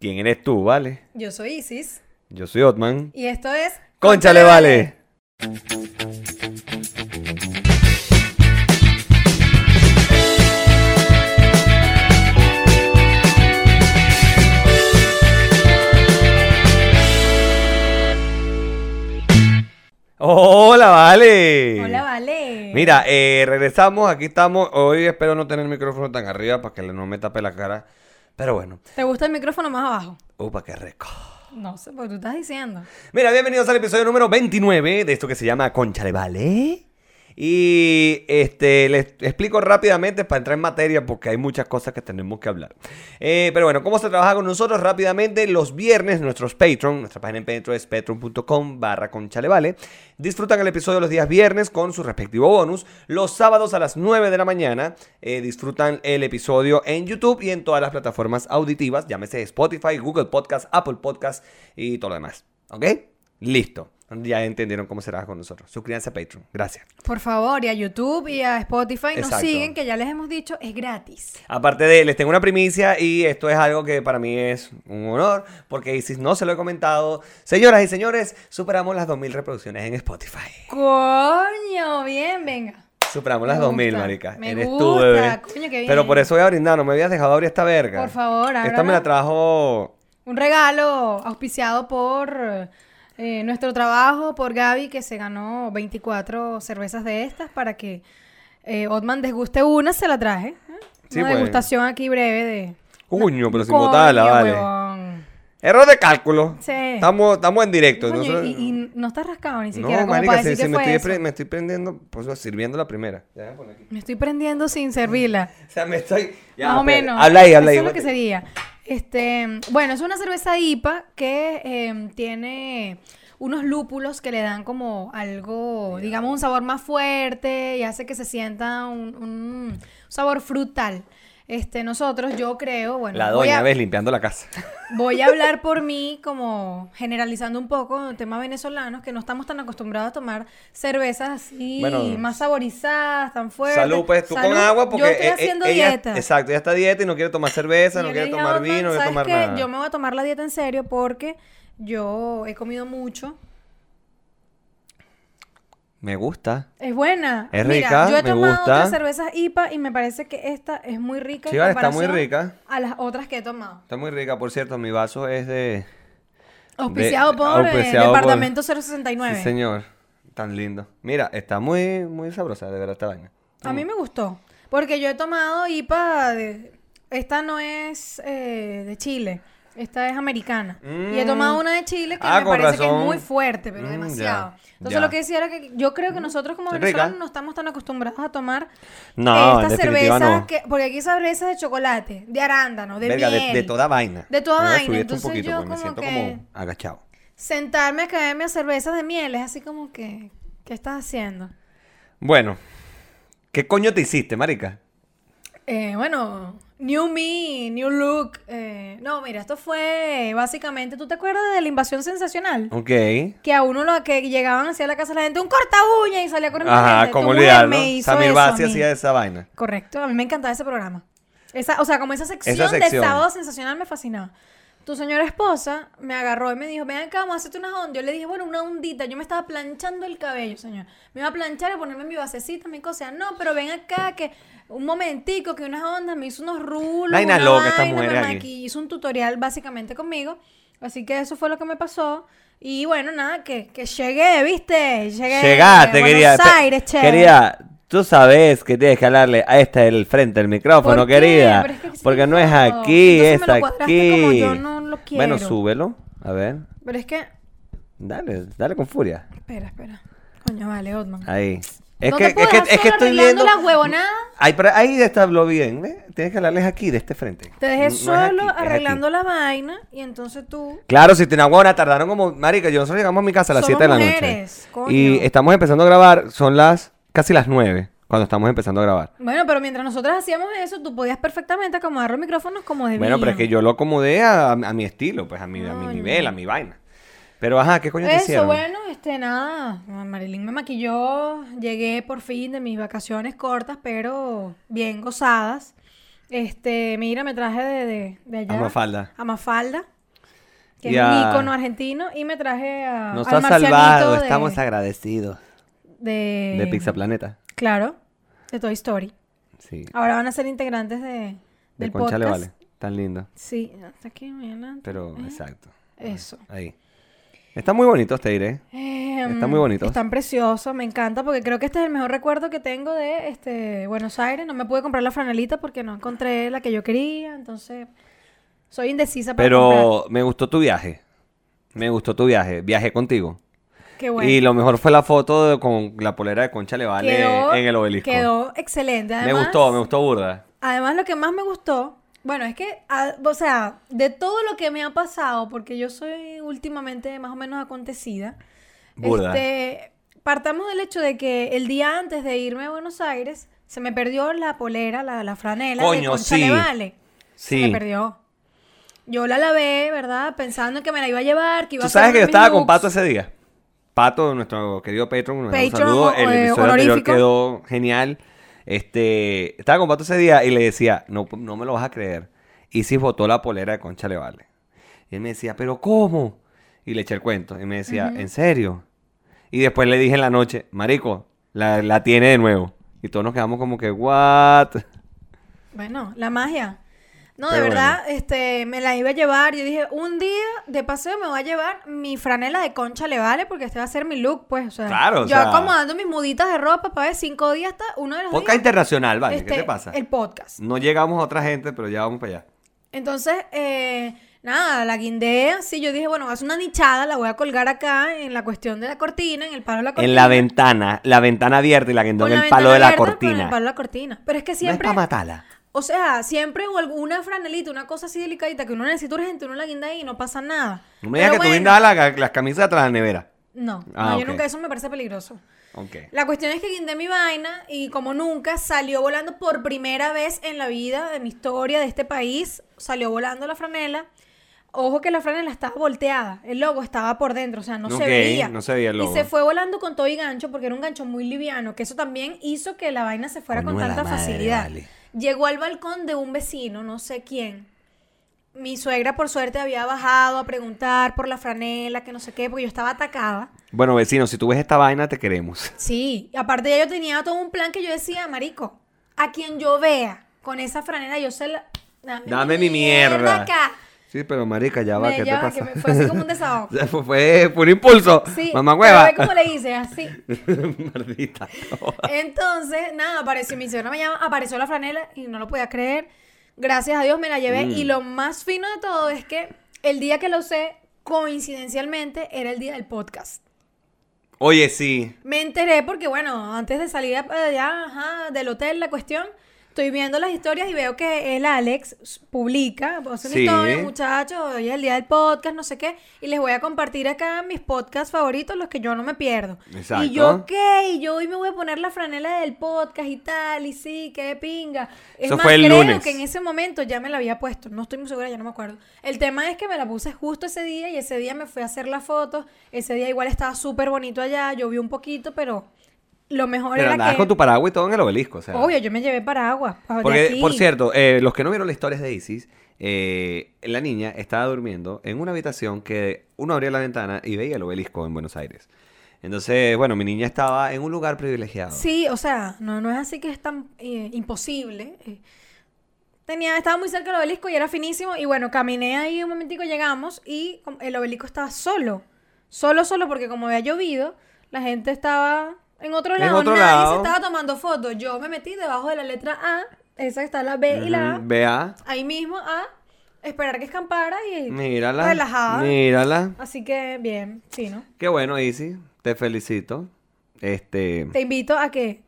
¿Quién eres tú, vale? Yo soy Isis Yo soy Otman. y esto es... ¡Conchale, vale! Hola, vale. Hola, vale. Mira, eh, regresamos, aquí estamos. Hoy espero no tener el micrófono tan arriba para que no me tape la cara. Pero bueno, ¿Te gusta el micrófono más abajo? upa, qué rico. No sé, porque tú estás diciendo. Mira, bienvenidos al episodio número 29 de esto que se llama Conchale Vale. Y este, les explico rápidamente para entrar en materia porque hay muchas cosas que tenemos que hablar. Eh, pero bueno, ¿cómo se trabaja con nosotros? Rápidamente, los viernes, nuestros Patreon, nuestra página en Patreon es patreon.com barra. Disfrutan el episodio los días viernes con su respectivo bonus. Los sábados a las 9 de la mañana eh, disfrutan el episodio en YouTube y en todas las plataformas auditivas, llámese Spotify, Google Podcast, Apple Podcast y todo lo demás. ¿Ok? Listo. Ya entendieron cómo será con nosotros. Suscríbanse a Patreon. Gracias. Por favor, y a YouTube y a Spotify nos siguen, que ya les hemos dicho, es gratis. Aparte de, les tengo una primicia y esto es algo que para mí es un honor, porque Isis no se lo he comentado. Señoras y señores, superamos las 2.000 reproducciones en Spotify. Coño, bien, venga. Superamos Me las 2.000, gusta, marica. me Eres tú, gusta, bebé. coño, qué bien. Pero por eso voy a brindar, no me habías dejado abrir esta verga. Por favor, Esta me la trajo... Un regalo auspiciado por eh, nuestro trabajo, por Gaby, que se ganó 24 cervezas de estas para que eh, Otman desguste una, se la traje. Sí, una pues. degustación aquí breve de... Coño, pero sin botarla, vale. huevón. Error de cálculo. Sí. Estamos, estamos en directo. Coño, y, y no estás rascado ni siquiera No, como marica, para si, decir si que me, fue estoy, eso. me estoy prendiendo, pues sirviendo la primera. Ya, aquí. Me estoy prendiendo sin servirla. O sea, me estoy... ya, Más o menos. Habla ahí, habla ahí. Eso es lo que sería. Este, bueno, es una cerveza IPA que eh, tiene unos lúpulos que le dan como algo, digamos, un sabor más fuerte y hace que se sienta un, un sabor frutal. Este, nosotros, yo creo, bueno, La doña, a, ves, limpiando la casa. voy a hablar por mí, como generalizando un poco el tema venezolanos, que no estamos tan acostumbrados a tomar cervezas así, Bueno, más saborizadas, tan fuertes. Salud, pues tú con agua porque yo estoy eh, eh, haciendo ella, dieta. Exacto, ella está dieta y no quiere tomar cerveza, no quiere tomar "Otman, vino, no quiere ¿sabes tomar qué? nada. Yo me voy a tomar la dieta en serio porque yo he comido mucho. Me gusta. Es buena. Es Mira, rica, yo he me tomado gusta. otras cervezas IPA y me parece que esta es muy rica. en Sí, vale, está muy rica. A las otras que he tomado. Está muy rica, por cierto, mi vaso es de... Auspiciado por eh, auspiciado por- Departamento 069. Sí, señor. Tan lindo. Mira, está muy, muy sabrosa, de verdad, esta vaina. A mí me gustó. Porque yo he tomado IPA. de- Esta no es eh, de Chile. Esta es americana. Y he tomado una de Chile que Ah, me parece que es muy fuerte, pero Mm, demasiado. ya, Entonces ya. lo que decía era que yo creo que nosotros como venezolanos no estamos tan acostumbrados a tomar No, estas cervezas no. que porque aquí cervezas de chocolate, de arándano, de Verga, de, miel. de toda vaina. De toda Me vaina, esto un entonces poquito, yo me como siento que- como agachado. Sentarme a caerme a cervezas de miel es así como que ¿qué estás haciendo? Bueno, ¿qué coño te hiciste, marica? Eh, bueno, New Me, New Look. eh, no, mira, esto fue básicamente, ¿tú te acuerdas de la invasión sensacional? Ok. Que a uno lo que llegaban hacia la casa la gente, un corta uña y salía corriendo la Ajá, como eso a Basi mí. hacía esa vaina. Correcto, a mí me encantaba ese programa. Esa, o sea, como esa sección, sección. de sábado sensacional me fascinaba. Tu señora esposa me agarró y me dijo, ven acá, vamos a hacerte una onda. Yo le dije, bueno, una ondita. Yo me estaba planchando el cabello, señor. Me iba a planchar y ponerme mi basecita, mi cosa. No, pero ven acá, que un momentico, que unas ondas, me hizo unos rulos. Vaina una loca esta vaina, mujer me aquí. maquilló, Hizo un tutorial básicamente conmigo. Así que eso fue lo que me pasó. Y bueno, nada, que, que llegué, ¿viste? Llegué. Llegaste, a. Buenos Aires, che. Querida, tú sabes que tienes que hablarle a esta del frente del micrófono, querida. Pero es que sí porque no es aquí, es lo aquí. como yo no lo Bueno, quiero. súbelo. A ver. Pero es que. Dale, dale con furia. Espera, espera. Coño, vale, Otman. Ahí. Es no que, te es que, es que estoy viendo. la huevonada. Ahí, pero ahí está habló bien, ¿ves? Tienes que hablarles aquí, de este frente. Te dejé No- solo aquí. arreglando la vaina y entonces tú. Claro, si agua, tardaron como. Marica, yo nosotros llegamos a mi casa a las Somos 7 de la mujeres, noche. coño. Y estamos empezando a grabar, son las. Casi las 9 cuando estamos empezando a grabar. Bueno, pero mientras nosotros hacíamos eso, tú podías perfectamente acomodar los micrófonos como debían. Bueno, pero es que yo lo acomodé a, a mi estilo, pues a mi, a mi nivel, a mi vaina. Pero ajá, ¿qué coño te Eso, hicieron? bueno, este, nada. Marilyn me maquilló. Llegué por fin de mis vacaciones cortas, pero bien gozadas. Este, mira, me traje de, de, de allá. A Mafalda. A Mafalda, que Y es un a- ícono argentino. Y me traje a. Nos al ha salvado, de- estamos agradecidos. De, De Pizza Planeta. Claro, de Toy Story. Sí. Ahora van a ser integrantes de, De del le podcast. vale. Tan lindo. Sí, hasta aquí, adelante. Pero, Eh, exacto. Eso. Ahí. Está muy bonito, te diré. Em, Están muy bonitos. Están preciosos, me encanta porque creo que este es el mejor recuerdo que tengo de este Buenos Aires. No me pude comprar la franelita porque no encontré la que yo quería, entonces soy indecisa para comprar. Pero me gustó tu viaje. Me gustó tu viaje. Viajé contigo. Qué bueno. Y lo mejor fue la foto de- con la polera de Concha le vale quedó, en el obelisco. quedó excelente. me gustó, me gustó burda. Además, lo que más me gustó, bueno, es que, a- o sea, de todo lo que me ha pasado, porque yo soy últimamente más o menos acontecida, Burda. este, partamos del hecho de que el día antes de irme a Buenos Aires, se me perdió la polera, la, la franela de Concha sí. Le Vale. Se Sí. me perdió. Yo la lavé, ¿verdad? Pensando que me la iba a llevar, que iba Tú a sabes que yo estaba con. Pato ese día. Pato, nuestro querido Patreon, un Patreon, saludo. El eh, episodio anterior quedó genial. Este, estaba con Pato ese día y le decía, no, no me lo vas a creer. Isis botó la polera de Concha Le Vale. Y él me decía, ¿pero cómo? Y le eché el cuento. Y me decía, ¿en serio? Y después le dije en la noche, Marico, la, la tiene de nuevo. Y todos nos quedamos como que, ¿what? Bueno, la magia. No, Pero de verdad, este, me la iba a llevar. Yo dije, un día de paseo me voy a llevar mi franela de concha le vale, porque este va a ser mi look, pues. O sea, Claro, o yo sea- acomodando mis muditas de ropa para ver cinco días hasta uno de los Podcast días. internacional, ¿vale? ¿Qué este, te pasa? El podcast. No llegamos a otra gente, pero ya vamos para allá. Entonces, eh, nada, la guindé así. Yo dije, bueno, va a ser una nichada, la voy a colgar acá en la cuestión de la cortina, en el palo de la cortina. En la ventana, la ventana abierta y la guindó en el palo de la cortina. el palo de la cortina. Pero es que No es siempre. para matarla. O sea, siempre o alguna franelita, una cosa así delicadita que uno necesita urgente, uno la guinda ahí y no pasa nada. No me digas que Pero tú bueno, guindabas la- las camisas atrás de la nevera. No, Ah, no, yo nunca, eso me parece peligroso. Ok. La cuestión es que guindé mi vaina y como nunca salió volando por primera vez en la vida de mi historia de este país, salió volando la franela. Ojo que la franela estaba volteada, el logo estaba por dentro, o sea, no se veía. no se veía el Y logo. se fue volando con todo y gancho porque era un gancho muy liviano, que eso también hizo que la vaina se fuera Coño con tanta madre, facilidad. vale. Llegó al balcón de un vecino, no sé quién. Mi suegra, por suerte, había bajado a preguntar por la franela, que no sé qué, porque yo estaba atacada. Bueno, vecino, si tú ves esta vaina, te queremos. Sí, y aparte ya yo tenía todo un plan que yo decía, marico, a quien yo vea con esa franela, yo se la... Dame, Dame mi mierda. acá. Sí, pero marica, ya va, Me- ¿qué te pasa? que fue así como un desahogo. Fue, fue, fue un impulso. Sí, Mamá pero hueva. ve cómo le hice, así. Maldita. Entonces, nada, apareció mi señora me llama, apareció la franela y no lo podía creer. Gracias a Dios me la llevé. Mm. Y lo más fino de todo es que el día que la usé, coincidencialmente, era el día del podcast. Oye, sí. Me enteré porque, bueno, antes de salir allá ajá, del hotel, la cuestión, estoy viendo las historias y veo que el Alex publica, hace una Sí. historia, muchachos, hoy es el día del podcast, no sé qué, y les voy a compartir acá mis podcasts favoritos, los que yo no me pierdo. Exacto. Y yo, ¿qué? Y yo hoy me voy a poner la franela del podcast y tal, y sí, qué pinga. Es Eso más, fue el creo lunes. que en ese momento ya me la había puesto, no estoy muy segura, ya no me acuerdo. El tema es que me la puse justo ese día y ese día me fui a hacer la foto, ese día igual estaba súper bonito allá, llovió un poquito, pero lo mejor Pero era andabas que... con tu paraguas y todo en el obelisco, o sea. Obvio, yo me llevé paraguas. Porque, aquí. por cierto, eh, los que no vieron la historia de Isis, eh, la niña estaba durmiendo en una habitación que uno abría la ventana y veía el obelisco en Buenos Aires. Entonces, bueno, mi niña estaba en un lugar privilegiado. Sí, o sea, no, no es así que es tan eh, imposible. Tenía, estaba muy cerca del obelisco y era finísimo. Y bueno, caminé ahí un momentico, llegamos y el obelisco estaba solo. Solo, solo, porque como había llovido, la gente estaba en otro En lado. otro nadie lado. se estaba tomando fotos. Yo me metí debajo de la letra A, esa que está la B y la A. Ujú, Vea, Ahí mismo A, esperar que escampara y mírala. relajada. Mírala. Así que bien, sí, ¿no? Qué bueno, Isis. Te felicito. Este. Te invito a que,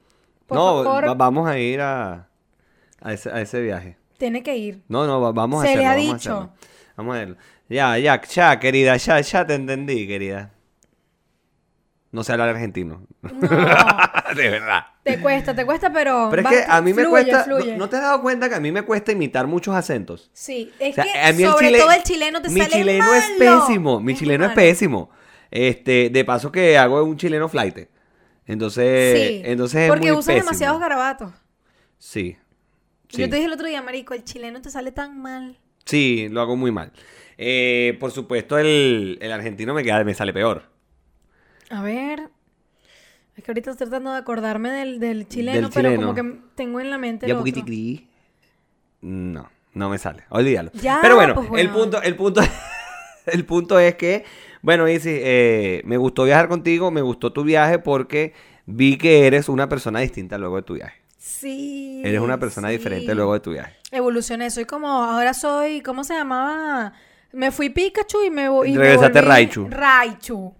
por no, favor, va- vamos a ir a, a, ese, a ese viaje. tiene que ir. No, no, va- vamos a Se le hacerlo. ha vamos a dicho. hacerlo. Vamos a verlo. Ya, ya, ya, querida, ya, ya te entendí, querida. No sé hablar argentino. No, de verdad. te cuesta, te cuesta, pero... Pero es que a mí me fluye, cuesta. fluye. ¿no, no te has dado cuenta que a mí me cuesta imitar muchos acentos? Sí, es O sea, que a mí el sobre chile- todo el chileno te Mi sale chileno es pésimo. Mi Es chileno es pésimo. Este, de paso que hago un chileno flight. Entonces, Sí, entonces es porque muy usas pésimo. demasiados garabatos. Sí. Sí. Yo te dije el otro día, marico, el chileno te sale tan mal. Sí, lo hago muy mal. Eh, por supuesto, el, el argentino me, queda, me sale peor. A ver. Es que ahorita estoy tratando de acordarme del, del chileno, Del pero chileno. como que tengo en la mente el Ya poquiticri. No, no me sale. Olvídalo. Ya, Pero bueno, pues, el weón. punto, el punto, el punto es que, bueno, Izzy, eh, me gustó viajar contigo, me gustó tu viaje porque vi que eres una persona distinta luego de tu viaje. Sí. Eres una persona sí. diferente luego de tu viaje. Evolucioné, soy como, ahora soy, ¿cómo se llamaba? Me fui Pikachu y me voy. me Regresaste volví Raichu. Raichu.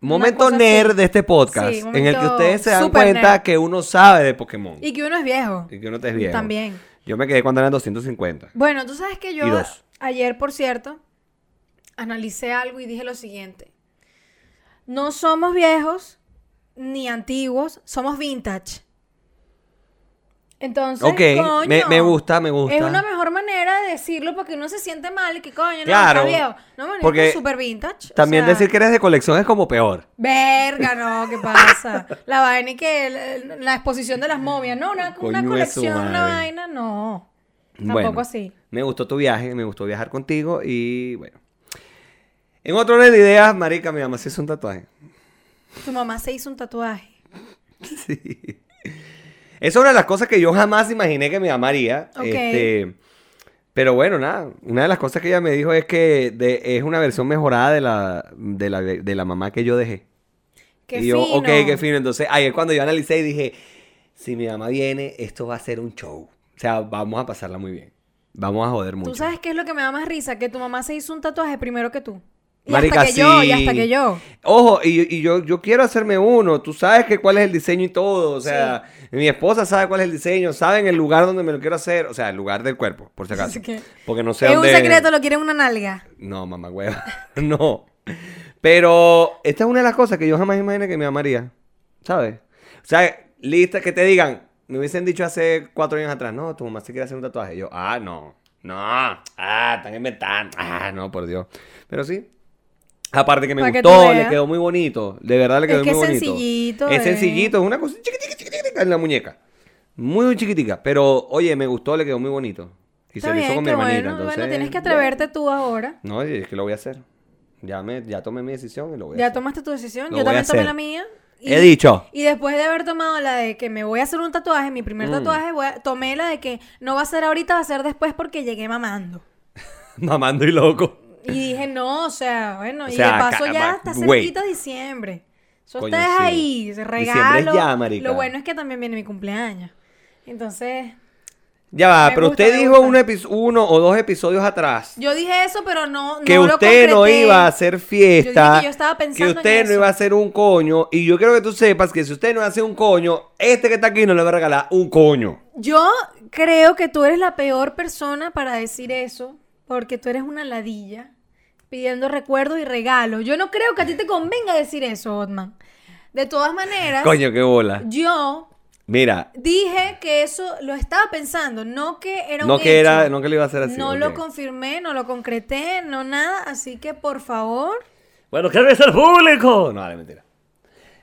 Momento así. nerd de este podcast, Sí, en el que ustedes se dan cuenta nerd. que uno sabe de Pokémon y, Y que uno es viejo. que uno te es viejo. También. Yo me quedé cuando eran 250. Bueno, tú sabes que yo Y dos. ayer, por cierto, analicé algo y dije lo siguiente. No somos viejos ni antiguos, somos vintage. Entonces, coño, me, me gusta, me gusta. Es una mejor manera de decirlo porque uno se siente mal y que coño, no, Claro, está viejo. No, man, porque es super vintage. o También sea, decir que eres de colección es como peor. Verga, no, ¿qué pasa? La vaina y que la, la exposición de las momias, no, una, colección, una vaina, no. Tampoco Bueno, así. Me gustó tu viaje, me gustó viajar contigo y bueno. En otro orden de ideas, marica, mi mamá se hizo un tatuaje. Tu mamá se hizo un tatuaje. Sí. Esa es una de las cosas que yo jamás imaginé que mi mamá haría. Ok. Este, pero bueno, nada. Una de las cosas que ella me dijo es que de- es una versión mejorada de la, de la, de la mamá que yo dejé. Qué y yo, fino. ok, qué fino. Entonces, ahí es cuando yo analicé y dije, si mi mamá viene, esto va a ser un show. O sea, vamos a pasarla muy bien. Vamos a joder mucho. ¿Tú sabes qué es lo que me da más risa? Que tu mamá se hizo un tatuaje primero que tú. Y Marica, hasta que yo, y hasta que yo. Ojo, y, y yo, yo quiero hacerme uno. Tú sabes que cuál es el diseño y todo. O sea, mi esposa sabe cuál es el diseño, saben el lugar donde me lo quiero hacer. O sea, el lugar del cuerpo, por si acaso. Que- Porque no sé es dónde. un secreto, lo quieren una nalga. No, mamá hueva. no. Pero esta es una de las cosas que yo jamás imaginé que mi mamá haría. ¿Sabes? O sea, lista que te digan, me hubiesen dicho hace cuatro años atrás, no, tu mamá se quiere hacer un tatuaje. Y yo, ah, no. No. Ah, están inventando. Ah, no, por Dios. Pero sí. Aparte que me gustó, le quedó muy bonito. De verdad le Es quedó que muy es bonito. sencillito, Es eh. sencillito, es una cosa chiquitica, chiquitica en la muñeca. Muy chiquitica. Pero, oye, me gustó, le quedó muy bonito. Y Está se lo hizo bien, con mi hermanita. bueno. entonces, bueno, tienes que ya. atreverte tú ahora. No, es que lo voy a hacer. Ya, me, ya tomé mi decisión y lo voy a Ya hacer. tomaste tu decisión, Lo yo también tomé la mía. He dicho. Y después de haber tomado la de que me voy a hacer un tatuaje, mi primer Mm. tatuaje, voy a- tomé la de que no va a ser ahorita, va a ser después porque llegué mamando. Mamando y loco. Y dije, no, o sea, bueno, O y de paso ya está cerquita diciembre. Eso Coño, está sí. ahí, regalo. ya. Lo bueno es que también viene mi cumpleaños. Entonces, Ya va, pero gusta, usted dijo uno o dos episodios atrás yo dije eso, pero no, que no lo usted no iba a hacer fiesta. Yo dije que yo estaba pensando que en usted no eso. iba a hacer un coño. Y yo quiero que tú sepas que si usted no hace un coño, este que está aquí no le va a regalar un coño. Yo creo que tú eres la peor persona para decir eso, porque tú eres una ladilla pidiendo recuerdos y regalos. Yo no creo que a ti te convenga decir eso, Otman. De todas maneras, Coño, qué bola. yo Mira, dije que eso lo estaba pensando, no que era un no que era, no que le iba a hacer así. No lo confirmé, no lo concreté, no nada, así que por favor, Bueno, ¿qué ves al público? No, vale, mentira.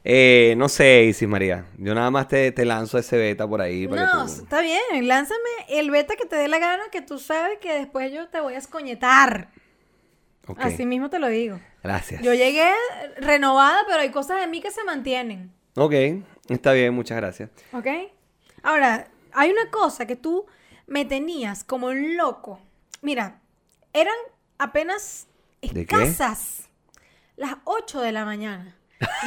Eh, no sé, Isis María. Yo nada más te, te lanzo ese beta por ahí. Para no, que tú... está bien, lánzame el beta que te dé la gana, que tú sabes que después yo te voy a escoñetar. Ok, Así mismo te lo digo. Gracias. Yo llegué renovada, pero hay cosas de mí que se mantienen. Ok, está bien, muchas gracias. ¿Ok? Ahora, hay una cosa que tú me tenías como un loco. Mira, eran apenas escasas las 8 de la mañana.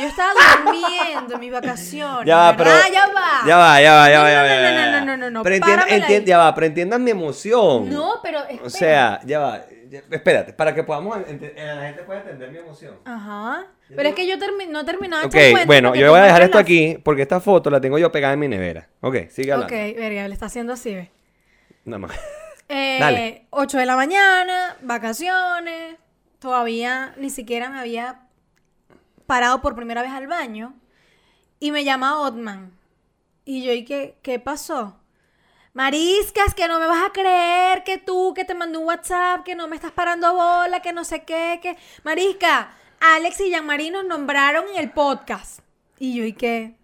Yo estaba durmiendo en mis vacaciones. Ya va, pero. Ya va. Ya va, ya va, ya va, ya no, va, no, no, no, no, no, no, Pero entienda, páramela entien- ahí. ya va, pero entiendan mi emoción. No, pero O sea, ya va. espérate, para que podamos. eh, la gente pueda entender mi emoción. Ajá. Pero es que yo no he terminado de Ok, cuento bueno, yo voy a dejar esto aquí porque esta foto la tengo yo pegada en mi nevera. Ok, sigue Ok, hablando. verga, le está haciendo así, ¿ves? Nada más. Eh, Dale. 8 de la mañana, vacaciones. Todavía ni siquiera me había parado por primera vez al baño. Y me llama Otman. Y yo, ¿y qué, qué pasó? Mariscas, que no me vas a creer que tú, que te mandé un WhatsApp, que no me estás parando bola, que no sé qué, que... Marisca, Alex y Jean-Marie nos nombraron en el podcast. Y yo, ¿y qué?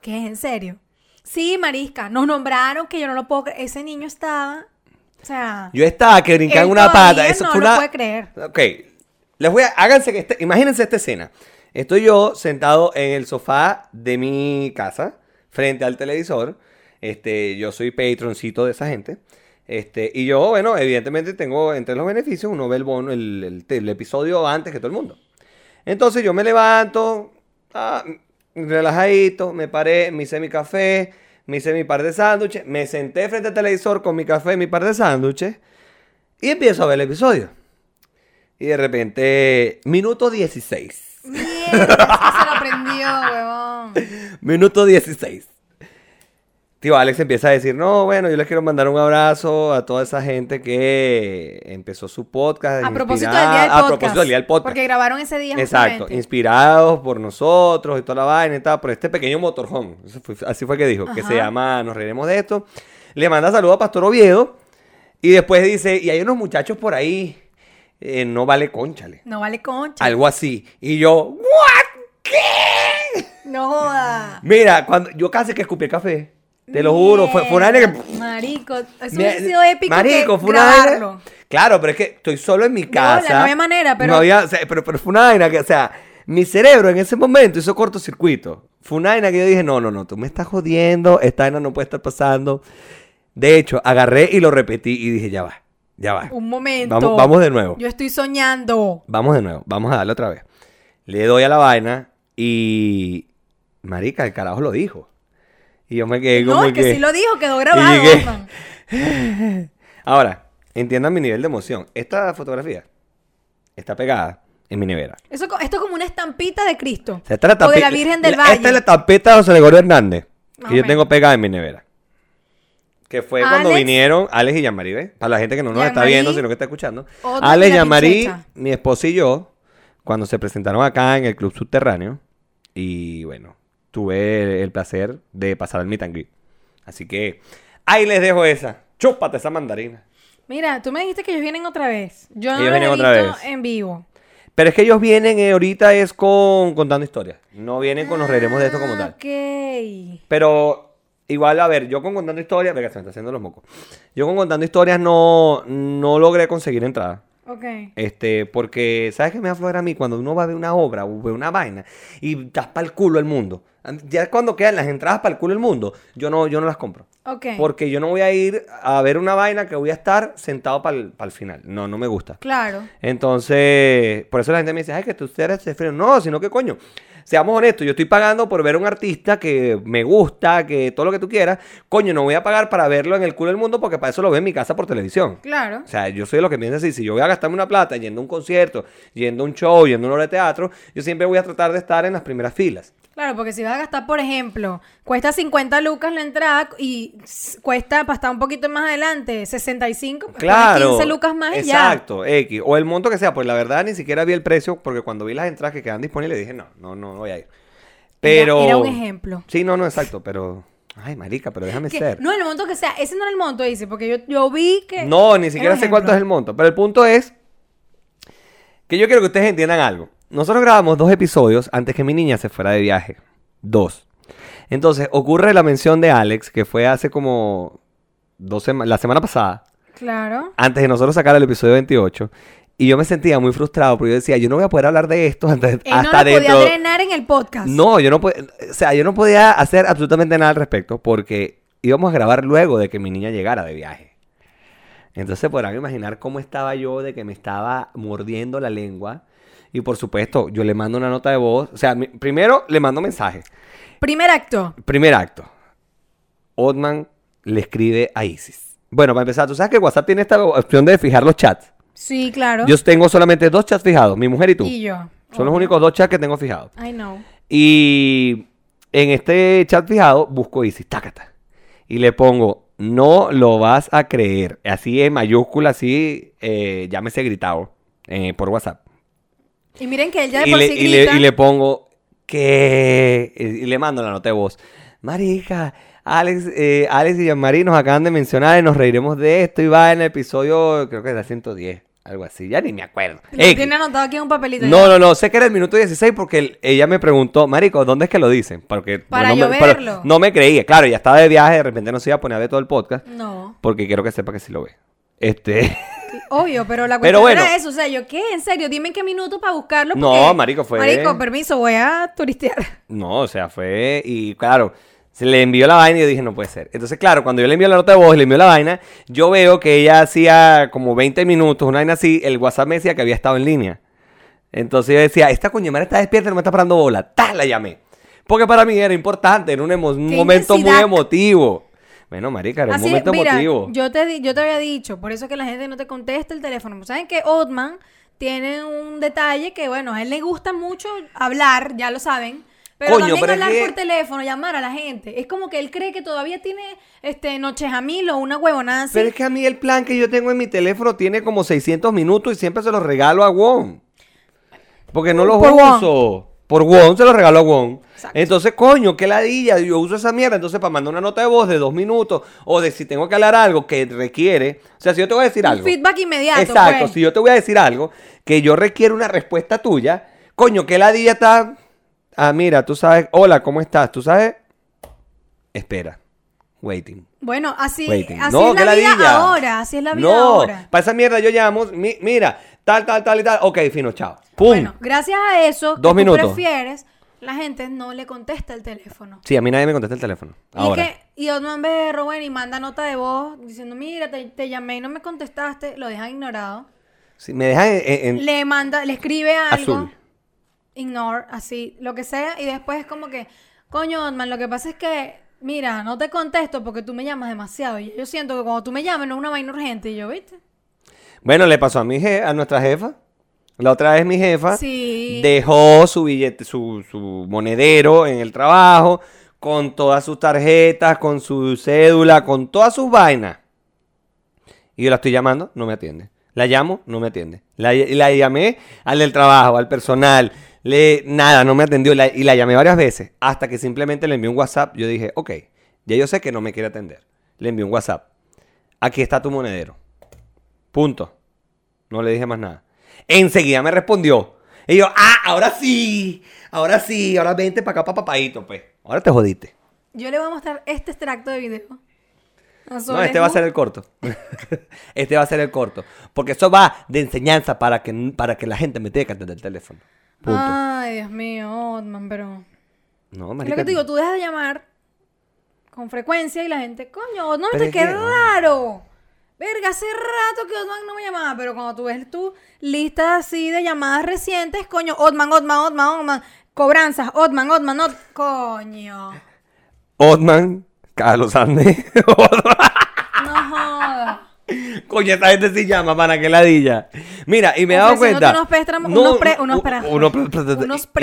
¿Qué es en serio? Sí, Marisca, nos nombraron que yo no lo puedo creer. Ese niño estaba. O sea. Yo estaba que brincaba en una pata. Eso no fue lo puede creer. Ok. Les voy a... Háganse que... este- Imagínense esta escena. Estoy yo sentado en el sofá de mi casa, frente al televisor. Este, yo soy patroncito de esa gente. Este, y yo, bueno, evidentemente tengo entre los beneficios, uno ve el bono, el, el- el episodio antes que todo el mundo. Entonces yo me levanto, ah, relajadito, me paré, me hice mi café, me hice mi par de sándwiches, me senté frente al televisor con mi café y mi par de sándwiches y empiezo a ver el episodio. Y de repente, minuto 16. Se lo prendió, huevón. Minuto 16. Tío Alex empieza a decir, no, bueno, yo les quiero mandar un abrazo a toda esa gente que empezó su podcast. A propósito del día del podcast. A propósito del día del podcast. Porque grabaron ese día. Exacto, justamente. inspirados por nosotros y toda la vaina y tal, por este pequeño motorhome. Fue- así fue que dijo, que se llama Nos reiremos de esto. Le manda saludos a Pastor Oviedo y después dice, y hay unos muchachos por ahí, eh, no vale conchale. No vale concha. Algo así. Y yo, ¿what? ¿Qué? No joda. Mira, cuando yo casi que escupí el café. Te lo juro, fue, fue una vaina que... Marico, eso Me- hubiese sido épico. Marico, que fue una. Claro, pero es que estoy solo en mi casa. no había manera, pero- No había, o sea, pero, pero fue una vaina que, o sea, mi cerebro en ese momento hizo cortocircuito. Fue una vaina que yo dije, no, no, no, tú me estás jodiendo, esta vaina no puede estar pasando. De hecho, agarré y lo repetí y dije, ya va, ya va. Un momento. Vamos, vamos de nuevo. Yo estoy soñando. Vamos de nuevo, vamos a darle otra vez. Le doy a la vaina y... Marica, el carajo lo dijo. Y yo me quedé como No, es que, que... sí lo dijo, quedó grabado. Ahora, entiendan mi nivel de emoción. Esta fotografía está pegada en mi nevera. Eso, esto es como una estampita de Cristo. O sea, esta es la o de la Virgen del la- Valle. Esta es la tapeta de José Gregorio Hernández. Más Que yo menos. tengo pegada en mi nevera. Que fue cuando vinieron Alex y Yamari, ¿ves? Para la gente que no nos está viendo, sino que está escuchando. Otman Alex, Yamari, mi esposa y yo, cuando se presentaron acá en el Club Subterráneo. Y bueno, tuve el placer de pasar al meet and greet. Así que ahí les dejo esa. Chúpate esa mandarina. Mira, tú me dijiste que ellos vienen otra vez. Yo no Ellos los he otra visto vez. en vivo. Pero es que ellos vienen eh, ahorita es con contando historias. No vienen con nos reiremos de esto como tal. Ah, Ok. Pero igual, a ver, yo con contando historias, venga, se me está haciendo los mocos. Yo con contando historias no, no logré conseguir entrada. Ok. Este, porque, ¿sabes qué me aflora a mí? Cuando uno va a ver una obra o ve una vaina y das para el culo el mundo. Ya cuando quedan las entradas para el culo el mundo, yo no, yo no las compro. Ok. Porque yo no voy a ir a ver una vaina que voy a estar sentado para el final. No, no me gusta. Claro. Entonces, por eso la gente me dice, ay, que tú eres frío. No, sino que coño. Seamos honestos, yo estoy pagando por ver a un artista que me gusta, que todo lo que tú quieras. Coño, no voy a pagar para verlo en el culo del mundo porque para eso lo veo en mi casa por televisión. Claro. O sea, yo soy lo que piensa así. Si yo voy a gastarme una plata yendo a un concierto, yendo a un show, yendo a una obra de teatro, yo siempre voy a tratar de estar en las primeras filas. Claro, porque si vas a gastar, por ejemplo, cuesta 50 lucas la entrada y cuesta para estar un poquito más adelante 65, pues Claro. 15 lucas más y ya. Exacto, X. O el monto que sea. Pues la verdad ni siquiera vi el precio porque cuando vi las entradas que quedan disponibles dije, no, no, no, no voy a ir. Pero... Era, era un ejemplo. Sí, no, no, exacto, pero... Ay, marica, pero déjame Que- ser. no, el monto que sea, ese no era el monto, dice, porque yo, yo vi que... No, ni siquiera Era sé cuánto es el monto. Pero el punto es que yo quiero que ustedes entiendan algo. Nosotros grabamos dos episodios antes que mi niña se fuera de viaje. Dos. Entonces, ocurre la mención de Alex, que fue hace como dos semanas, la semana pasada, Claro. antes de nosotros sacar el episodio 28. Y yo me sentía muy frustrado porque yo decía, yo no voy a poder hablar de esto antes, Él hasta no lo dentro. podía drenar en el podcast. No, yo no podía, o sea, yo no podía hacer absolutamente nada al respecto porque íbamos a grabar luego de que mi niña llegara de viaje. Entonces podrán imaginar cómo estaba yo de que me estaba mordiendo la lengua. Y por supuesto, yo le mando una nota de voz. O sea, mi- primero le mando mensaje. Primer acto. Primer acto. Otman le escribe a Isis. Bueno, para empezar, tú sabes que WhatsApp tiene esta opción de fijar los chats. Sí, claro. Yo tengo solamente dos chats fijados, mi mujer y tú. Y yo. Son los únicos dos chats que tengo fijados. I know. Y en este chat fijado busco Isis, tácata. Y le pongo, no lo vas a creer. Así en mayúscula, así, eh, llámese gritado eh, por WhatsApp. Y miren que él ya de Y por le, sí y, le, y le pongo, que Y le mando la nota de voz. Marica, Alex, eh, Alex y Jean-Marie nos acaban de mencionar y nos reiremos de esto. Y va en el episodio, creo que es la 110. Algo así, ya ni me acuerdo. Lo X. tiene anotado aquí en un papelito. No, ya. no, no, sé que era el minuto 16 porque el- ella me preguntó, Marico, ¿dónde es que lo dicen? Porque Para no yo me, verlo. no me creía. Claro, ya estaba de viaje, de repente no se iba a poner a ver todo el podcast No. porque quiero que sepa que sí lo ve. Este. Obvio, pero la Pero cuestión bueno. era eso. O sea, yo, ¿qué? ¿En serio? Dime en qué minuto para buscarlo. No, porque- marico, fue- Marico, permiso, voy a turistear. No, o sea, fue. Y claro, se le envió la vaina y yo dije, no puede ser. Entonces, claro, cuando yo le envío la nota de voz y le envío la vaina, yo veo que ella hacía como 20 minutos, una vaina así, el WhatsApp me decía que había estado en línea. Entonces yo decía, esta coño madre está despierta, no me está parando bola. ¡Tá! La llamé. Porque para mí era importante, era un, emo- un momento muy emotivo. Bueno, marica, era un Así, momento mira, emotivo. yo te, di- yo te había dicho, por eso es que la gente no te contesta el teléfono. ¿Saben que Otman tiene un detalle que, bueno, a él le gusta mucho hablar, ya lo saben. Pero Coño, también pero es hablar que- por teléfono, llamar a la gente. Es como que él cree que todavía tiene este noches a mil o una huevonada así. Pero es que a mí el plan que yo tengo en mi teléfono tiene como 600 minutos y siempre se los regalo a Won. Porque no los Por uso. Por Won se los regalo a Won. Exacto. Entonces, coño, qué ladilla. Yo uso esa mierda. Entonces, para mandar una nota de voz de dos minutos o de si tengo que hablar algo que requiere. O sea, si yo te voy a decir Un algo. feedback inmediato. Exacto. pues. Si yo te voy a decir algo que yo requiero una respuesta tuya, coño, qué ladilla está. Ah, mira, tú sabes. Hola, ¿cómo estás? ¿Tú sabes? Espera. Waiting. Bueno, así, Waiting. así No, es la vida ladilla. ahora. Así es la vida No, ahora. para esa mierda yo llamo, mi- mira, tal, tal, tal y tal. Ok, fino, chao. ¡Pum! Bueno, gracias a eso, que Dos tú minutos. prefieres, la gente no le contesta el teléfono. Sí, a mí nadie me contesta el teléfono. Y Ahora. que, y Otman ve Rubén y manda nota de voz diciendo, mira, te, te llamé y no me contestaste, lo dejan ignorado. Sí, me dejan en, en- en Le manda, le escribe algo, azul. ignore, así, lo que sea, y después es como que, coño, Otman, lo que pasa es que, mira, no te contesto porque tú me llamas demasiado. Y yo siento que cuando tú me llamas no es una vaina urgente, y yo, ¿viste? Bueno, le pasó a mi je- a nuestra jefa. La otra vez mi jefa Sí. dejó su billete, su, su monedero en el trabajo, con todas sus tarjetas, con su cédula, con todas sus vainas. Y yo la estoy llamando, no me atiende. La llamo, no me atiende. La, la llamé al del trabajo, al personal. Le, nada, no me atendió. La- y la llamé varias veces. Hasta que simplemente le envié un WhatsApp. Yo dije, ok, ya yo sé que no me quiere atender. Le envié un WhatsApp. Aquí está tu monedero. Punto. No le dije más nada. Enseguida me respondió. Y yo, ah, ahora sí. Ahora sí. Ahora vente para acá, para papadito, pues. Ahora te jodiste. Yo le voy a mostrar este extracto de video. No, este va a ser el corto. este va a ser el corto. Porque eso va de enseñanza para que, para que la gente me tenga que atender el teléfono. Punto. Ay, Dios mío, Otman, pero... no, Es lo marica. que te digo, tú dejas de llamar con frecuencia y la gente, coño, Pero te es qué que- raro. Verga, hace rato que Otman no me llamaba, pero cuando tú ves tu lista así de llamadas recientes, coño, Otman, Otman, Otman, Otman, cobranzas, Otman, Otman, Otman, coño. Otman, Carlos Andrés. Coño, esta gente sí llama para que ladilla. Mira, y me he dado cuenta. Unos préstamos, No, unos, pre- unos, pre-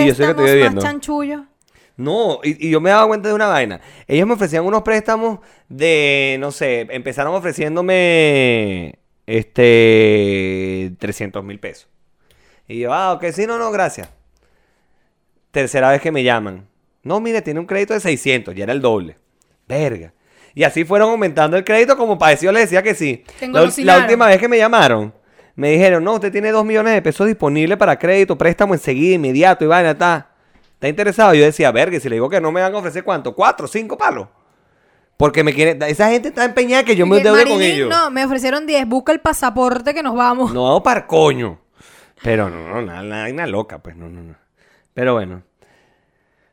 y yo préstamos más chanchullos. No, y, y yo me he dado cuenta de una vaina. Ellos me ofrecían unos préstamos de, no sé, empezaron ofreciéndome, este, 300 mil pesos. Y yo, ah, ok, sí, no, no, gracias. Tercera vez que me llaman. No, mire, tiene un crédito de 600, ya era el doble. Verga. Y así fueron aumentando el crédito como pareció, le decía que sí. Te La, la última vez que me llamaron, me dijeron, no, usted tiene 2 millones de pesos disponibles para crédito, préstamo enseguida, inmediato, y vaina, está. ¿Está interesado? Yo decía, verga, si le digo que no me van a ofrecer cuánto, cuatro, cinco palos. Porque me quiere, esa gente está empeñada que yo me endeude con ellos. No, me ofrecieron 10, busca el pasaporte que nos vamos. No hago par coño. Pero no, no, nada, nada, una loca, pues, no, no, no. Pero bueno.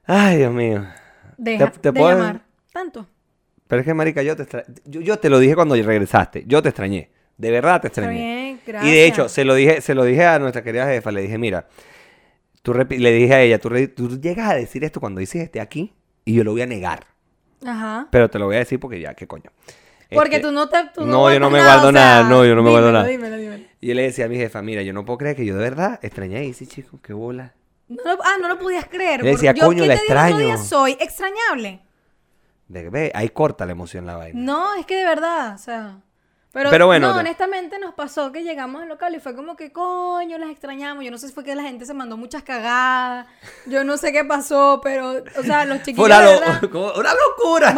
Ay, Dios mío. Deja te de puedo- llamar. Tanto. Pero es que, marica, yo te extra- yo, yo te lo dije cuando regresaste. Yo te extrañé. De verdad te extrañé. bien, Y de hecho, se lo dije, se lo dije a nuestra querida jefa, le dije, mira, tú le dije a ella, tú, tú llegas a decir esto cuando dices esté aquí y yo lo voy a negar. Ajá. Pero te lo voy a decir porque ya, qué coño. Porque Este, tú no te. tú no, yo no me nada, guardo o sea, nada, no, yo no me guardo nada. Dímelo, dímelo. Y yo le decía a mi jefa, mira, yo no puedo creer que yo de verdad extrañé a chico, qué bola. No lo- ah, no lo podías creer. Yo decía, yo, coño, ¿qué la te día? extraño. soy extrañable. De, ve, ahí corta la emoción la vaina. No, es que de verdad, o sea. Pero, Pero bueno, no, te- honestamente nos pasó que llegamos al local y fue como que, coño, las extrañamos. Yo no sé si fue que la gente se mandó muchas cagadas. Yo no sé qué pasó, pero, o sea, los chiquillos. una, de lo- verdad, como una locura.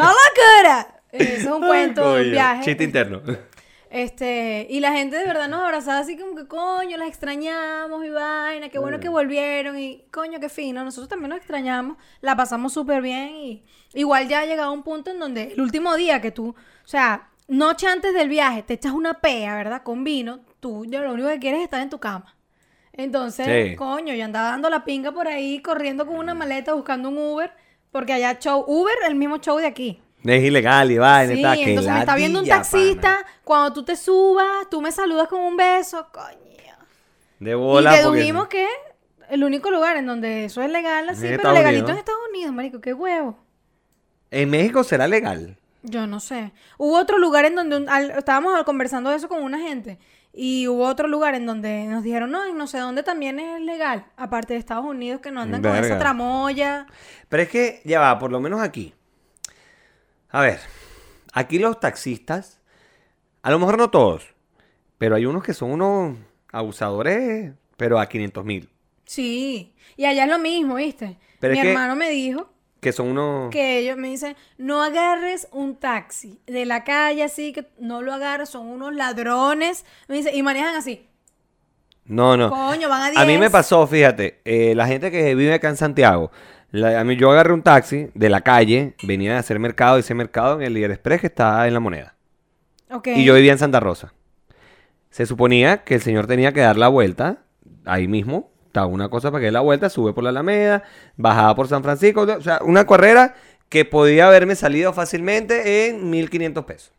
Eso es un Ay, cuento un viaje. Chiste interno. Este, y la gente de verdad nos abrazaba así como que, coño, las extrañamos y vaina, qué bueno que volvieron y coño, qué fino. Nosotros también nos extrañamos, la pasamos súper bien y igual ya ha llegado un punto en donde el último día que tú, o sea, noche antes del viaje, te echas una pea, ¿verdad? Con vino, tú ya lo único que quieres es estar en tu cama. Entonces, Sí. coño, yo andaba dando la pinga por ahí, corriendo con una maleta, buscando un Uber, porque allá show, Uber, el mismo show de aquí. Es ilegal y vaina, Sí, está, que entonces me está viendo un taxista, pana. cuando tú te subas, tú me saludas con un beso, coño. De bola. y porque- dedujimos que el único lugar en donde eso es legal así, pero Estados legalito Unidos. en Estados Unidos, marico, qué huevo. En México será legal. Yo no sé. Hubo otro lugar en donde un- al- estábamos conversando de eso con una gente y hubo otro lugar en donde nos dijeron, no, en no sé dónde también es legal, aparte de Estados Unidos que no andan con esa tramoya. Pero es que, ya va, por lo menos aquí. A ver, aquí los taxistas, a lo mejor no todos, pero hay unos que son unos abusadores, pero a 500 mil. Sí, y allá es lo mismo, ¿viste? Pero Mi que- hermano me dijo Que son unos... que ellos me dicen, no agarres un taxi de la calle así, que no lo agarres, son unos ladrones. Me dice, y manejan así. No, no. Coño, van a 10. A mí me pasó, fíjate, eh, la gente que vive acá en Santiago, la- a mí yo agarré un taxi de la calle, venía a hacer mercado, hice mercado en el Líder Express que está en La Moneda. Y yo vivía en Santa Rosa. Se suponía que el señor tenía que dar la vuelta ahí mismo. Estaba una cosa para que dé la vuelta, sube por la Alameda, bajaba por San Francisco. O sea, una carrera que podía haberme salido fácilmente en 1500 pesos.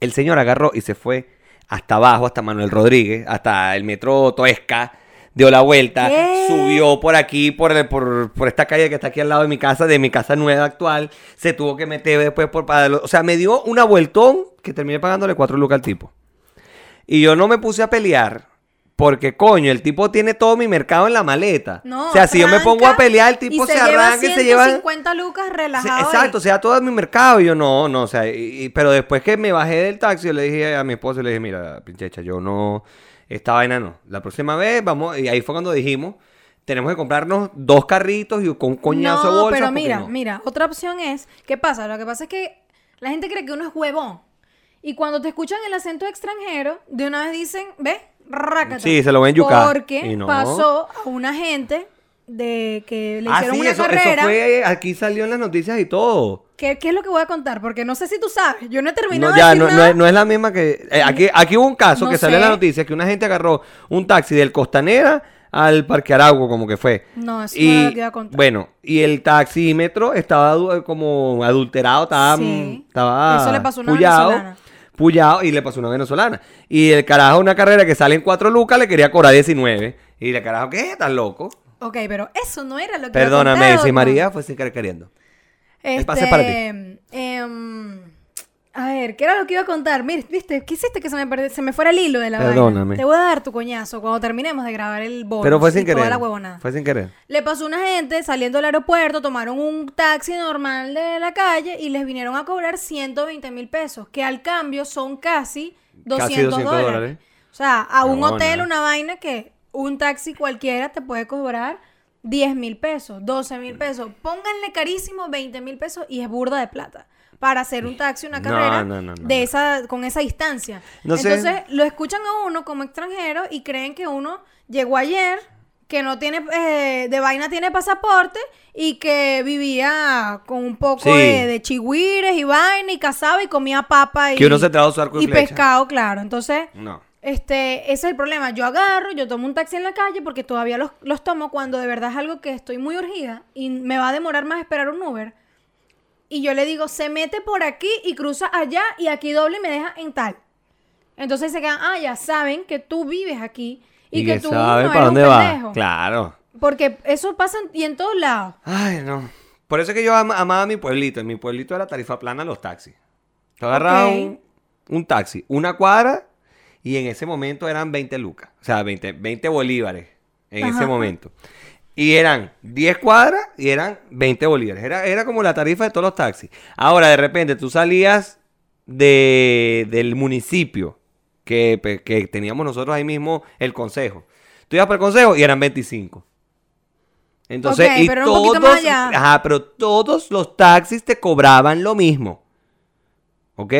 El señor agarró y se fue hasta abajo, hasta Manuel Rodríguez, hasta el metro Toesca, dio la vuelta, ¿Qué? subió por aquí, por, el- por, por esta calle que está aquí al lado de mi casa, de mi casa nueva actual, se tuvo que meter después por... para- O sea, me dio una vueltón que terminé pagándole cuatro lucas al tipo. Y yo no me puse a pelear. Porque, coño, el tipo tiene todo mi mercado en la maleta. No, o sea, si yo me pongo a pelear, el tipo se, arranca y se lleva... 150 lucas relajado. exacto, o ahí. sea, todo mi mercado. Y yo no, no, o sea, y- y- pero después que me bajé del taxi, yo le dije a mi esposo, le dije, mira, pinchecha, yo no, esta vaina no. La próxima vez vamos, y ahí fue cuando dijimos, tenemos que comprarnos dos carritos y con un coñazo de no, bolsa. pero mira, no. mira, otra opción es, ¿qué pasa? Lo que pasa es que la gente cree que uno es huevón. Y cuando te escuchan el acento extranjero, de una vez dicen, ¿ves? Rácata. Sí, se lo ven yucar. Porque no. pasó a una gente de que le Ah, hicieron sí, una eso, eso carrera. fue, aquí salió en las noticias y todo. ¿Qué, qué es lo que voy a contar? Porque no sé si tú sabes. Yo no he terminado No, de ya, decir no, no es, no es la misma que... eh, aquí, aquí hubo un caso No que salió en la sé. noticia que una gente agarró un taxi del Costanera al Parque Arauco, como que fue. No, eso no era lo que iba a contar. Bueno, y el taxímetro estaba adu- como adulterado, estaba... Sí. estaba Eso le pasó una pullado, venezolana. Pullado y le pasó una venezolana. Y el carajo, una carrera que sale en 4 lucas, le quería cobrar 19. Y el carajo, ¿qué? ¿Estás loco? Ok, pero eso no era lo que iba a Perdóname, contar, si ¿no? María fue sin querer queriendo. El pase Este, para ti. em, a ver, ¿qué era lo que iba a contar? Mira, viste, ¿qué hiciste que se me, se me fuera el hilo de la Perdóname. vaina? Te voy a dar tu coñazo cuando terminemos de grabar el bonus Pero fue sin y toda querer. la huevonada. Fue sin querer. Le pasó una gente saliendo del aeropuerto, tomaron un taxi normal de la calle y les vinieron a cobrar 120 mil pesos, que al cambio son casi 200, Casi 200 dólares. dólares. O sea, a un hotel, una vaina que un taxi cualquiera te puede cobrar 10 mil pesos, 12 mil pesos. Pónganle carísimo 20 mil pesos y es burda de plata. Para hacer un taxi, una carrera no, no, no, de esa, con esa distancia. No sé. Entonces, lo escuchan a uno como extranjero y creen que uno llegó ayer, que no tiene, eh, de vaina tiene pasaporte y que vivía con un poco Sí. de, de chigüires y vaina y cazaba y comía papa y, Que uno se y y flecha. pescado, claro. Entonces, No. Este, ese es el problema. Yo agarro, yo tomo un taxi en la calle porque todavía los, los tomo cuando de verdad es algo que estoy muy urgida y me va a demorar más esperar un Uber. Y yo le digo, se mete por aquí y cruza allá y aquí doble y me deja en tal. Entonces se quedan, ah, ya saben que tú vives aquí y, que, tú no para dónde va. Claro. Porque eso pasa en- y en todos lados. Ay, no. Por eso es que yo am- amaba mi pueblito. En mi pueblito era tarifa plana los taxis. Tú agarrabas Ok. un, un taxi, una cuadra, y en ese momento eran 20 lucas. O sea, 20, 20 bolívares en ese momento. Y eran 10 cuadras y eran 20 bolívares. Era, era como la tarifa de todos los taxis. Ahora, de repente, tú salías de, del municipio que, pe- que teníamos nosotros ahí mismo, el consejo. Tú ibas para el consejo y eran 25. Entonces, Ok, y pero todos, más allá. ajá, pero todos los taxis te cobraban lo mismo. ¿Ok?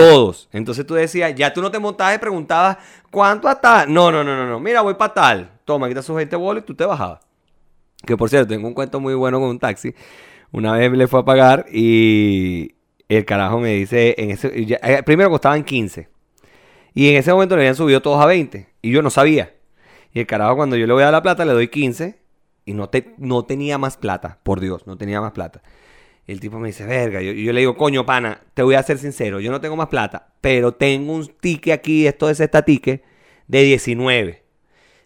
Todos. Entonces tú decías, ya tú no te montabas y preguntabas, ¿cuánto hasta? No, no, no, no, no. Mira, voy para tal. Toma, quita sus 20 bolos y tú te bajabas. Que por cierto, tengo un cuento muy bueno con un taxi. Una vez le fue a pagar y el carajo me dice, en ese, ya- eh, primero costaban 15. Y en ese momento le habían subido todos a 20. Y yo no sabía. Y el carajo cuando yo le voy a dar la plata le doy 15. Y no, te, no tenía más plata. Por Dios, no tenía más plata. El tipo me dice, verga. Yo, yo le digo, coño, pana, te voy a ser sincero. Yo no tengo más plata. Pero tengo un ticket aquí, esto es esta ticket, de 19.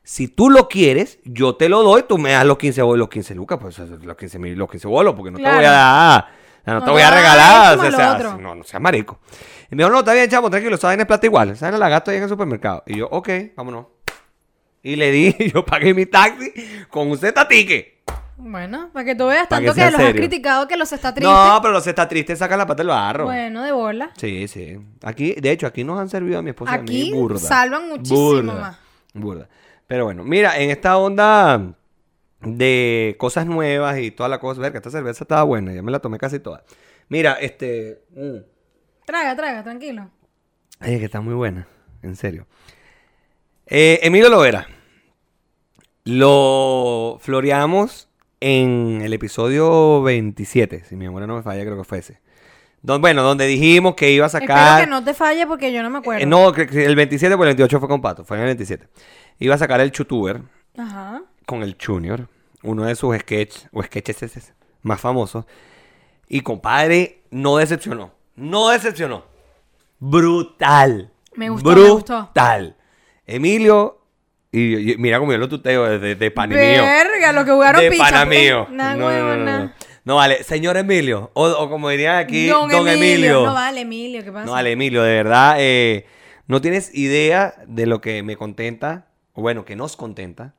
Si tú lo quieres, yo te lo doy, tú me das los 15 bolos, los 15 lucas, pues los 15 mil, los 15 bolos, porque no te voy a dar, no, No te voy a regalar, o sea, no, no seas marico. Y me dijo, no, está bien, chamo, tranquilo, vaina es plata igual, vaina la gasto ahí en el supermercado. Y yo, ok, vámonos. Y le di, yo pagué mi taxi con un Z ticket. Bueno, para que tú veas tanto que los has criticado que los está triste. No, pero los está tristes sacan la pata del barro. Bueno, de bola. Sí, sí. Aquí, de hecho, aquí nos han servido a mi esposa y a mí Aquí burda. salvan muchísimo Burda, más. Burda. Pero bueno, mira, en esta onda de cosas nuevas y toda la cosa, ver que esta cerveza estaba buena, ya me la tomé casi toda. Mira, este, mm, Traga, traga, tranquilo. ay, que está muy buena, en serio. Eh, Emilio Lovera, lo floreamos en el episodio 27, si mi memoria no me falla, creo que fue ese. Don- bueno, donde dijimos que iba a sacar... Espero que no te falle porque yo no me acuerdo. Eh, no, el 27 por el 28 fue con Pato, fue en el 27. Iba a sacar el Chutuber Ajá. con el Junior, uno de sus sketches o sketches más famosos. Y compadre, no decepcionó. No decepcionó. Brutal. Me gustó, me gustó. Brutal. Emilio, y, y mira cómo yo lo tuteo de, de, de. Verga, lo que jugaron De picha. Nah, No, no, vale, señor Emilio. O, o como dirían aquí, don, Don Emilio. No vale, Emilio, ¿qué pasa? No, vale, Emilio, de verdad, eh, no tienes idea de lo que me contenta, o bueno, que nos contenta,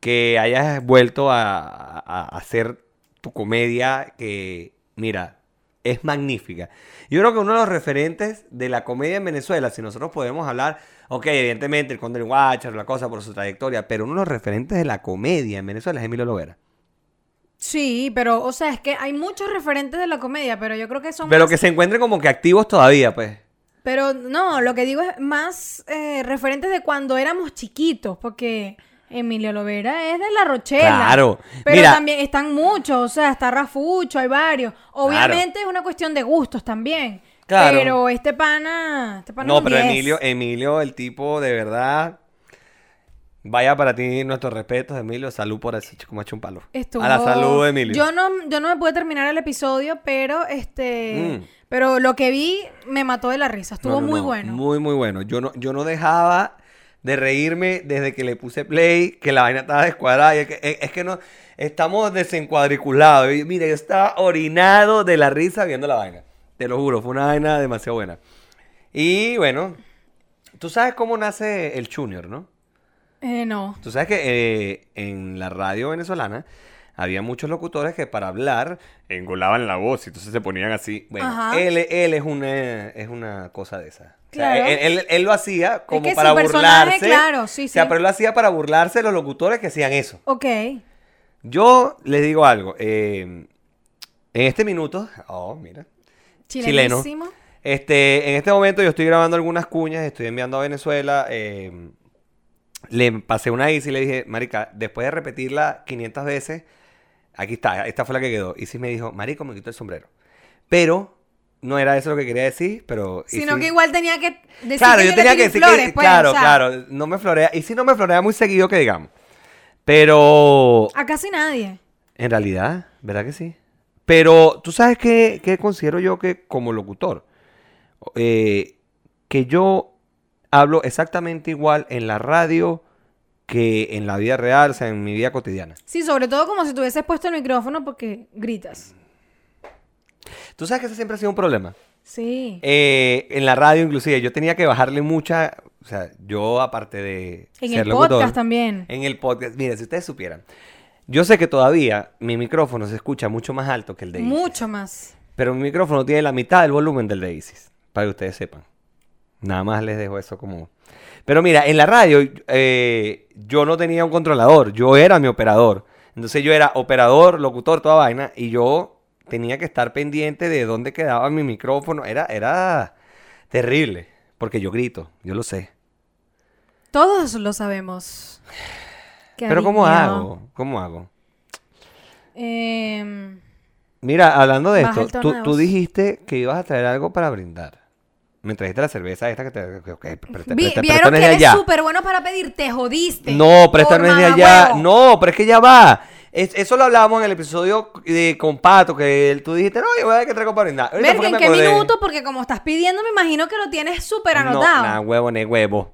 que hayas vuelto a, a- a hacer tu comedia que, mira, es magnífica. Yo creo que uno de los referentes de la comedia en Venezuela, si nosotros podemos hablar, ok, evidentemente el Conde del Guachar, la cosa por su trayectoria, pero uno de los referentes de la comedia en Venezuela es Emilio Lovera. Sí, pero, o sea, es que hay muchos referentes de la comedia, pero yo creo que son Pero más- que se encuentren como que activos todavía, pues. Pero no, lo que digo es más eh, referentes de cuando éramos chiquitos, porque Emilio Lovera es de La Rochela. Claro. Pero Mira. también están muchos, o sea, está Rafucho, hay varios. Obviamente es una cuestión de gustos también. Claro. Pero este pana, este pana No, pero 10. Emilio, Emilio, el tipo de verdad. Vaya para ti nuestros respetos, Emilio. Salud por ese chico macho un palo. Estuvo- A la salud, Emilio. Yo no, yo no me pude terminar el episodio, pero este, Mm. pero lo que vi me mató de la risa. Estuvo No, no, muy no, bueno. Muy, muy bueno. Yo no, yo no dejaba de reírme desde que le puse play, que la vaina estaba descuadrada. y Es que, es- es que no, estamos desencuadriculados. Y mira, yo estaba orinado de la risa viendo la vaina. Te lo juro, fue una vaina demasiado buena. Y bueno, tú sabes cómo nace el Junior, ¿no? Eh, no. Tú sabes que eh, en la radio venezolana había muchos locutores que para hablar engolaban la voz y entonces se ponían así. Bueno, Ajá. él, él es, una, es una cosa de esa. O sea, Claro. él, él- él lo hacía como que para burlarse. claro, sí, O sea, sí. pero él lo hacía para burlarse de los locutores que hacían eso. Ok. Yo les digo algo. eh, en este minuto, oh, mira. Chileno. Chilenísimo. Este, en este momento yo estoy grabando algunas cuñas, estoy enviando a Venezuela. eh, le pasé una Isis y le dije, Marica, después de repetirla 500 veces, aquí está, esta fue la que quedó. Isis me dijo, Marico, me quito el sombrero. Pero no era eso lo que quería decir, pero. Sino que igual tenía que decir Claro, que yo tenía que decir flores, que. pues, claro, o sea, claro, no me florea. Y si no me florea muy seguido que digamos. Pero. A casi nadie. En realidad, ¿verdad que sí? Pero tú sabes qué, qué considero yo que como locutor, Eh, que yo hablo exactamente igual en la radio que en la vida real, o sea, en mi vida cotidiana. Sí, sobre todo como si tuvieses puesto el micrófono porque gritas. Tú sabes que ese siempre ha sido un problema. Sí. Eh, en la radio inclusive, yo tenía que bajarle mucha, o sea, yo aparte de... en ser el locutor, podcast también. En el podcast, mire, si ustedes supieran, yo sé que todavía mi micrófono se escucha mucho más alto que el de Isis. Mucho más. Pero mi micrófono tiene la mitad del volumen del de Isis, para que ustedes sepan. Nada más les dejo eso como... Pero mira, en la radio eh, yo no tenía un controlador, yo era mi operador. Entonces yo era operador, locutor, toda vaina, y yo tenía que estar pendiente de dónde quedaba mi micrófono. Era, era Terrible. Porque yo grito, yo lo sé. Todos lo sabemos. Pero ¿cómo hago? ¿Cómo hago? Em, Mira, hablando de esto, tú, de tú voz. dijiste que ibas a traer algo para brindar. Me trajiste la cerveza esta que te... que- que- pero te- vi- Vieron no que eres súper bueno para pedir, te jodiste. No, pero esta no es de allá. mamahuevo. No, pero es que ya va. Es- eso lo hablábamos en el episodio de con Pato, que él- tú dijiste, no, yo voy a ver qué traigo para brindar. Que ¿en qué minuto? Porque como estás pidiendo, me imagino que lo tienes súper No, anotado. nah, huevo, ni huevo.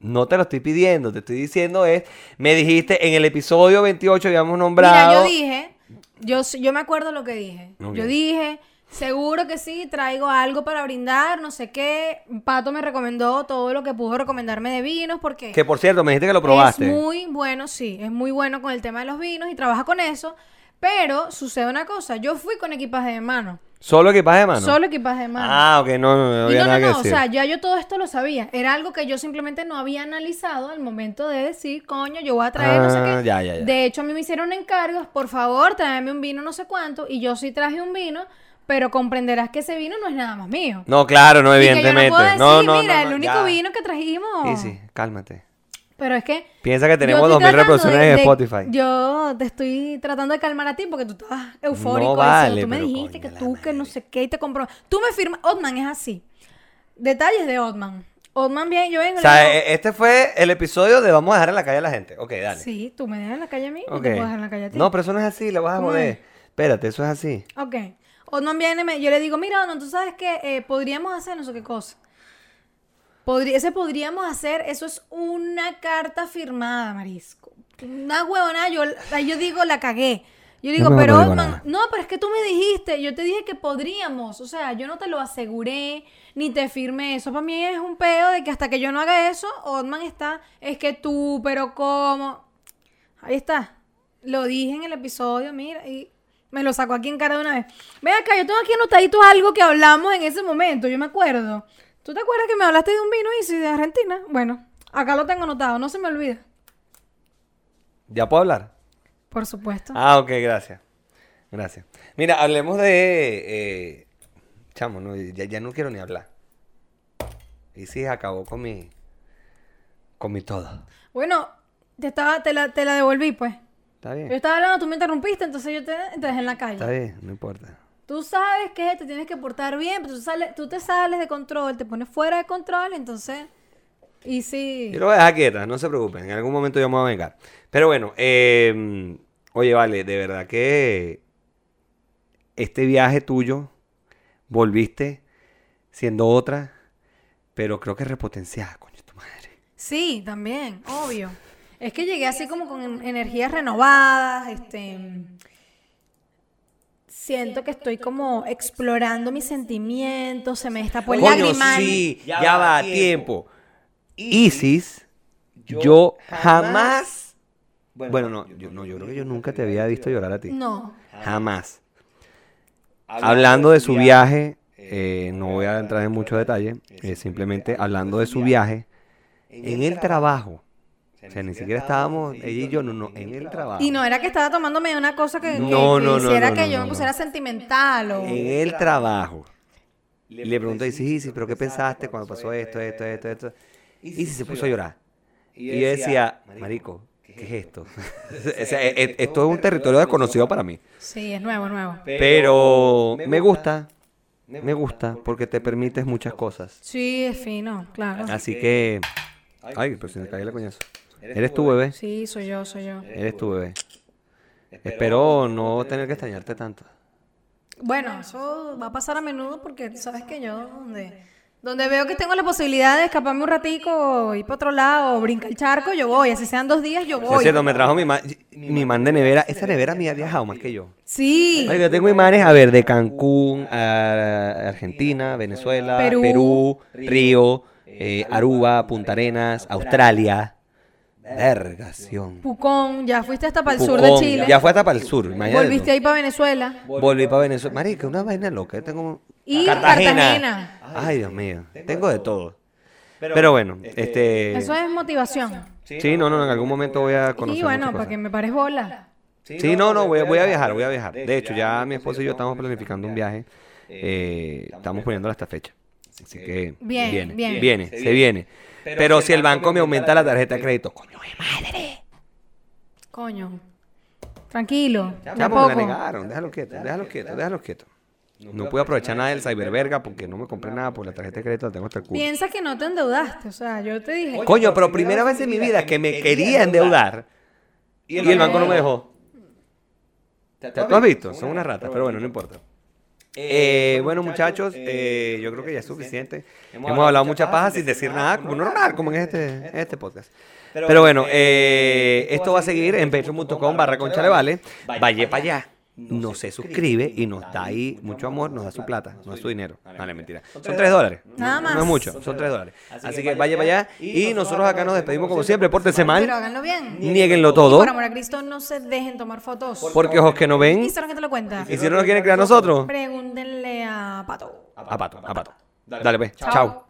No te lo estoy pidiendo, te estoy diciendo es, me dijiste en el episodio 28 habíamos nombrado... Mira, yo dije, yo, yo me acuerdo lo que dije. Ok. Yo dije, seguro que sí, traigo algo para brindar, no sé qué. Pato me recomendó todo lo que pudo recomendarme de vinos porque Que por cierto, me dijiste que lo probaste. es muy bueno, sí, es muy bueno con el tema de los vinos y trabaja con eso. Pero sucede una cosa, yo fui con equipaje de mano. ¿Solo equipaje de mano? Solo equipaje de mano. Ah, ok, no, no, no había no, no, nada no, o decir. sea, ya yo todo esto lo sabía. Era algo que yo simplemente no había analizado al momento de decir, coño, yo voy a traer no sé Ah, qué. ya, ya, ya. De hecho, a mí me hicieron encargos, por favor, tráeme un vino no sé cuánto. Y yo sí traje un vino, pero comprenderás que ese vino no es nada más mío. No, claro, no, Y que yo no evidentemente. puedo decir, no, no, mira, no, el no, único ya. vino que trajimos. Sí, sí, cálmate. Pero es que. Piensa que tenemos estoy 2000 tratando reproducciones de- en Spotify. Yo te estoy tratando de calmar a ti porque tú estabas eufórico. No vale, tú me dijiste que tú, que no sé qué, y te compró. Tú me firmas. Otman es así. Detalles de Otman. Otman bien, yo vengo. O y sea, digo, e- este fue el episodio de vamos a dejar en la calle a la gente. Ok, dale. Sí, tú me dejas en la calle a mí, yo Ok. te puedo dejar en la calle a ti. No, pero eso no es así, le vas a ¿Cómo joder. es? Espérate, eso es así. Ok. Otman viene, me- yo le digo, mira, Otman, tú sabes que eh, podríamos hacer no sé qué cosa. Podría, ese podríamos hacer, eso es una carta firmada, Marisco. Una huevona, yo, yo digo, la cagué. Yo digo, pero no no, pero es que tú me dijiste, yo te dije que podríamos, o sea, yo no te lo aseguré, ni te firmé, eso para mí es un peo de que hasta que yo no haga eso, Otman está, es que tú, pero ¿cómo? Ahí está. Lo dije en el episodio, mira, y me lo sacó aquí en cara de una vez. Ven acá, yo tengo aquí anotadito algo que hablamos en ese momento, yo me acuerdo. ¿Tú te acuerdas que me hablaste de un vino Easy de Argentina? Bueno, acá lo tengo anotado, no se me olvida. ¿Ya puedo hablar? Por supuesto. Ah, ok, gracias. Gracias. Mira, hablemos de... eh, chamo, no, ya, ya no quiero ni hablar. Y sí, acabó con mi... Con mi todo. Bueno, te, estaba, te, la, te la devolví, pues. ¿Está bien? Yo estaba hablando, tú me interrumpiste, entonces yo te, te dejé en la calle. Está bien, no importa. Tú sabes que te tienes que portar bien, pero tú, sales, tú te sales de control, te pones fuera de control, entonces... Y sí... Yo lo voy a dejar quieta, no se preocupen. En algún momento yo me voy a vengar. Pero bueno, eh, oye, vale, de verdad que este viaje tuyo volviste siendo otra, pero creo que repotenciada, coño, tu madre. Sí, también, obvio. Es que llegué así como con en- energías renovadas, este... Siento que estoy como explorando mis sentimientos, se me destapó el Coño, lagrimal. sí, ya, va a tiempo. Isis, yo jamás... Bueno, no yo, no, yo creo que yo nunca te había visto llorar a ti. No. Jamás. Hablando de su viaje, eh, no voy a entrar en mucho detalle, eh, simplemente hablando de su viaje, en el trabajo. O sea, ni siquiera estábamos, ella y yo, no, no, en el trabajo. Y no era que estaba tomándome una cosa que, No, que no, no, hiciera no, que no, yo no, me no. pusiera sentimental o... En el trabajo. Le pregunté, y sí, sí, pero ¿qué pensaste cuando pasó esto, esto, esto, esto? Y sí, se puso a llorar. Y yo decía, marico, ¿qué es esto? o sea, esto es un territorio desconocido para mí. Sí, es nuevo, nuevo. Pero me gusta, me gusta, porque te permites muchas cosas. Sí, es fino, claro. Así que... Ay, pero si me caí la coñazo. Eres tu bebé, Sí, soy yo, soy yo. eres tu bebé. Espero no tener que extrañarte tanto. Bueno, eso va a pasar a menudo porque tú sabes que yo donde, donde veo que tengo la posibilidad de escaparme un ratico, ir para otro lado, o brincar el charco, yo voy. Así sean dos días, yo voy. cierto, me trajo mi, ma- mi man de nevera. Esa nevera me ha viajado más que yo. Sí. Yo tengo imanes, a ver, de Cancún, a Argentina, Venezuela, Perú. Perú, Río, eh, Aruba, Punta Arenas, Australia. Vergación. Pucón, ya fuiste hasta para el sur de Chile. Ya fue hasta para el sur, imagínate. Volviste ahí para Venezuela. Volví para Venezuela. Marica, una vaina loca. Yo tengo... Y Cartagena. Ay, Dios mío. Tengo de todo. Pero bueno, este... Eso es motivación. Sí, no, no, en algún momento voy a conocer Y bueno, para que me pares bola. Sí, no, no, voy a, voy a viajar, voy a viajar. De hecho, ya mi esposo y yo estamos planificando un viaje. eh, estamos poniendo esta fecha. Así que Bien, viene, bien. viene, se viene. Pero, si el banco me aumenta la tarjeta de crédito, coño de madre. Coño. Tranquilo. De a Ya, porque me poco. negaron, déjalo quieto, déjalo quieto, déjalo quieto. No pude aprovechar nada del cyberverga porque no me compré nada por la tarjeta de crédito, la tengo hasta el culo. Piensa que no te endeudaste. O sea, yo te dije. Coño, pero primera vez en mi vida que me quería endeudar y el banco no me dejó. ¿Tú has visto? Son unas ratas, pero bueno, no importa. Eh, bueno, muchachos, eh, yo creo que ya es suficiente. Hemos hablado mucha paja sin decir nada, como normal, como en este, en este podcast. Pero bueno, eh, esto va a seguir en patreon.com barra conchalevale. Vaya para allá. No se suscribe y nos da ahí mucho amor, nos da su plata, nos da su dinero. Vale, mentira. Son tres dólares. Nada más. No es mucho, son tres dólares. Así que vaya para allá. Y nosotros acá nos despedimos como siempre. Pórtense Pero mal, háganlo bien. nieguenlo todo. por amor a Cristo, no se dejen tomar fotos. Porque ojos que no ven. Instagram que te lo cuenta. Y si no nos quieren crear nosotros, Pregúntenle a Pato. a pato, a pato. Dale, pues. Chao.